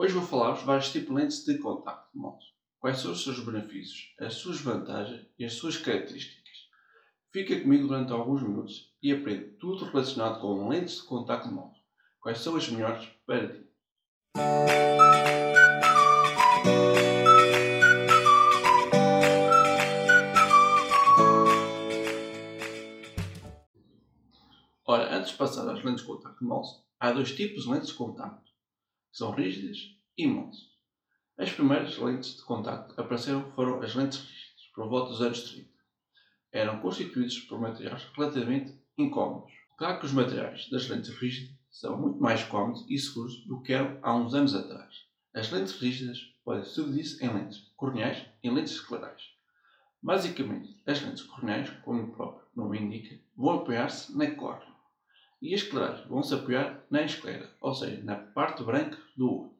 Hoje vou falar-vos vários tipos de lentes de contacto de moto. Quais são os seus benefícios, as suas vantagens e as suas características. Fica comigo durante alguns minutos e aprende tudo relacionado com lentes de contacto de moto. Quais são as melhores para ti? Ora, antes de passar às lentes de contacto mouse, há dois tipos de lentes de contacto são rígidas e moles. As primeiras lentes de contacto apareceram foram as lentes rígidas, por volta dos anos 30. Eram constituídas por materiais relativamente incómodos. Claro que os materiais das lentes rígidas são muito mais cómodos e seguros do que eram há uns anos atrás. As lentes rígidas podem subdividir-se em lentes corneais e lentes esclerais. Basicamente, as lentes corneais, como o próprio nome indica, vão apoiar-se na córnea e as esclerais vão se apoiar na esclera, ou seja, na parte branca do olho.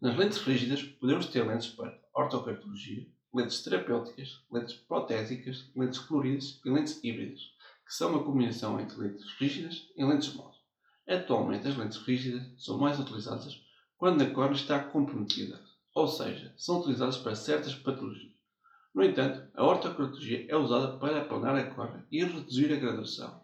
Nas lentes rígidas podemos ter lentes para ortocardiologia, lentes terapêuticas, lentes protésicas, lentes coloridas e lentes híbridas, que são uma combinação entre lentes rígidas e lentes moles. Atualmente as lentes rígidas são mais utilizadas quando a córnea está comprometida, ou seja, são utilizadas para certas patologias. No entanto, a ortocardiologia é usada para aplanar a córnea e reduzir a graduação,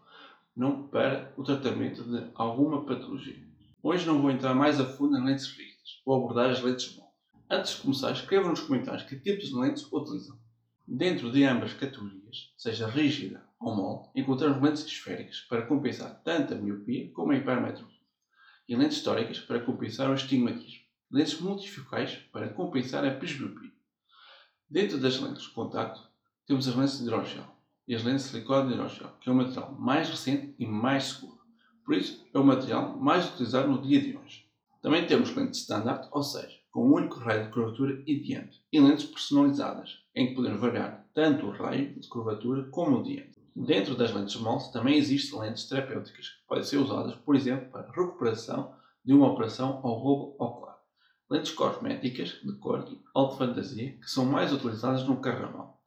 não para o tratamento de alguma patologia. Hoje não vou entrar mais a fundo em lentes rígidas, vou abordar as lentes moles. Antes de começar, escrevam nos comentários que tipos de lentes utilizam. Dentro de ambas categorias, seja rígida ou mole, encontramos lentes esféricas para compensar tanto a miopia como a hipermetropia, e lentes históricas para compensar o estigmatismo, lentes multifocais para compensar a presbiopia. Dentro das lentes de contacto, temos as lentes de hidrogel, e as lentes de silicone hidrogel, que é o material mais recente e mais seguro. Por isso, é o material mais utilizado no dia de hoje. Também temos lentes standard, ou seja, com um único raio de curvatura e diâmetro, e lentes personalizadas, em que podemos variar tanto o raio de curvatura como o diâmetro. Dentro das lentes small também existem lentes terapêuticas que podem ser usadas, por exemplo, para recuperação de uma operação ou roubo ocular. Lentes cosméticas de cor e alta fantasia que são mais utilizadas no carnaval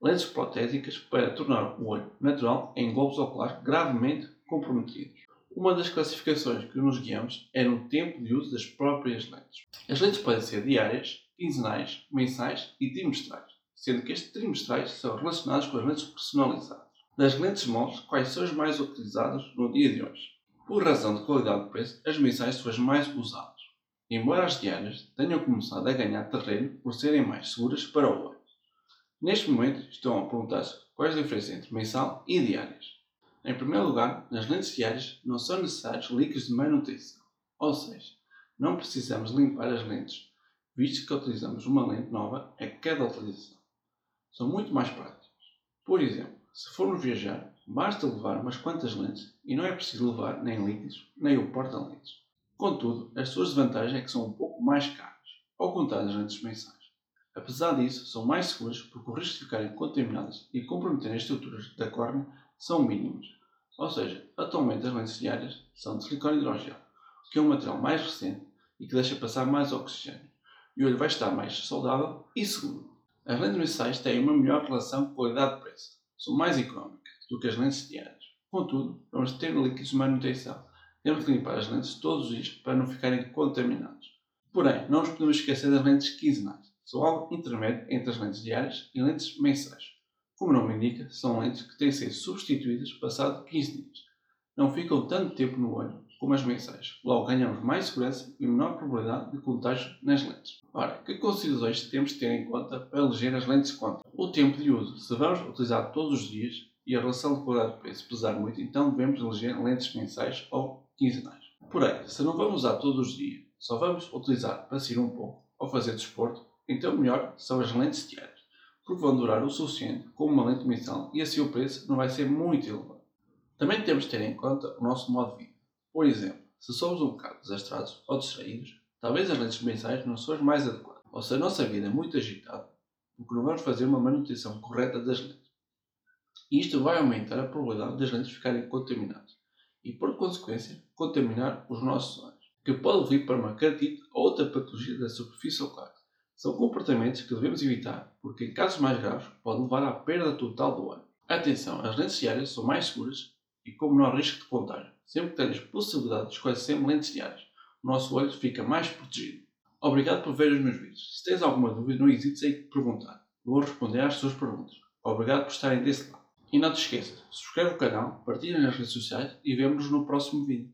lentes protésicas para tornar o olho natural em globos oculares gravemente comprometidos. Uma das classificações que nos guiamos é no tempo de uso das próprias lentes. As lentes podem ser diárias, quinzenais, mensais e trimestrais, sendo que estes trimestrais são relacionados com as lentes personalizadas. Das lentes MOS, quais são as mais utilizadas no dia de hoje? Por razão de qualidade de preço, as mensais são as mais usadas, embora as diárias tenham começado a ganhar terreno por serem mais seguras para o olho. Neste momento, estão a perguntar-se quais as diferenças entre mensal e diárias. Em primeiro lugar, nas lentes diárias não são necessários líquidos de manutenção, ou seja, não precisamos limpar as lentes, visto que utilizamos uma lente nova a cada utilização. São muito mais práticas. Por exemplo, se formos viajar, basta levar umas quantas lentes e não é preciso levar nem líquidos nem o porta-lentes. Contudo, as suas desvantagens é que são um pouco mais caras, ao contar as lentes mensais. Apesar disso, são mais seguras porque os riscos de ficarem contaminadas e comprometerem as estruturas da córnea são mínimos. Ou seja, atualmente as lentes diárias são de silicone hidrogel, que é um material mais recente e que deixa passar mais oxigênio, e o olho vai estar mais saudável e seguro. As lentes mensais têm uma melhor relação qualidade-preço, são mais económicas do que as lentes diárias. Contudo, vamos ter líquidos de manutenção. Temos que limpar as lentes todos os dias para não ficarem contaminados. Porém, não nos podemos esquecer das lentes quinzenais são algo intermédio entre as lentes diárias e lentes mensais. Como o nome indica, são lentes que têm de ser substituídas passado 15 dias. Não ficam tanto tempo no olho como as mensais. Logo ganhamos mais segurança e menor probabilidade de contágio nas lentes. Ora, que considerações temos de ter em conta para eleger as lentes conta? O tempo de uso. Se vamos utilizar todos os dias e a relação de qualidade-preço pesar muito, então devemos eleger lentes mensais ou quinzenais. Porém, se não vamos usar todos os dias, só vamos utilizar para sair um pouco ou fazer desporto, então melhor são as lentes diárias, porque vão durar o suficiente como uma lente mensal e assim o preço não vai ser muito elevado. Também temos de ter em conta o nosso modo de vida. Por exemplo, se somos um bocado desastrados ou distraídos, talvez as lentes mensais não sejam mais adequadas. Ou se a nossa vida é muito agitada, porque não vamos fazer uma manutenção correta das lentes. E isto vai aumentar a probabilidade das lentes ficarem contaminadas e, por consequência, contaminar os nossos olhos, que pode vir para uma caratite ou outra patologia da superfície ocular. São comportamentos que devemos evitar, porque em casos mais graves pode levar à perda total do olho. Atenção, as lentes diárias são mais seguras e como não há risco de contágio. Sempre que temos possibilidade de escolher lentes diárias, o nosso olho fica mais protegido. Obrigado por ver os meus vídeos. Se tens alguma dúvida, não hesites em perguntar. Vou responder às tuas perguntas. Obrigado por estarem desse lado. E não te esqueças, subscreve o canal, partilha nas redes sociais e vemo-nos no próximo vídeo.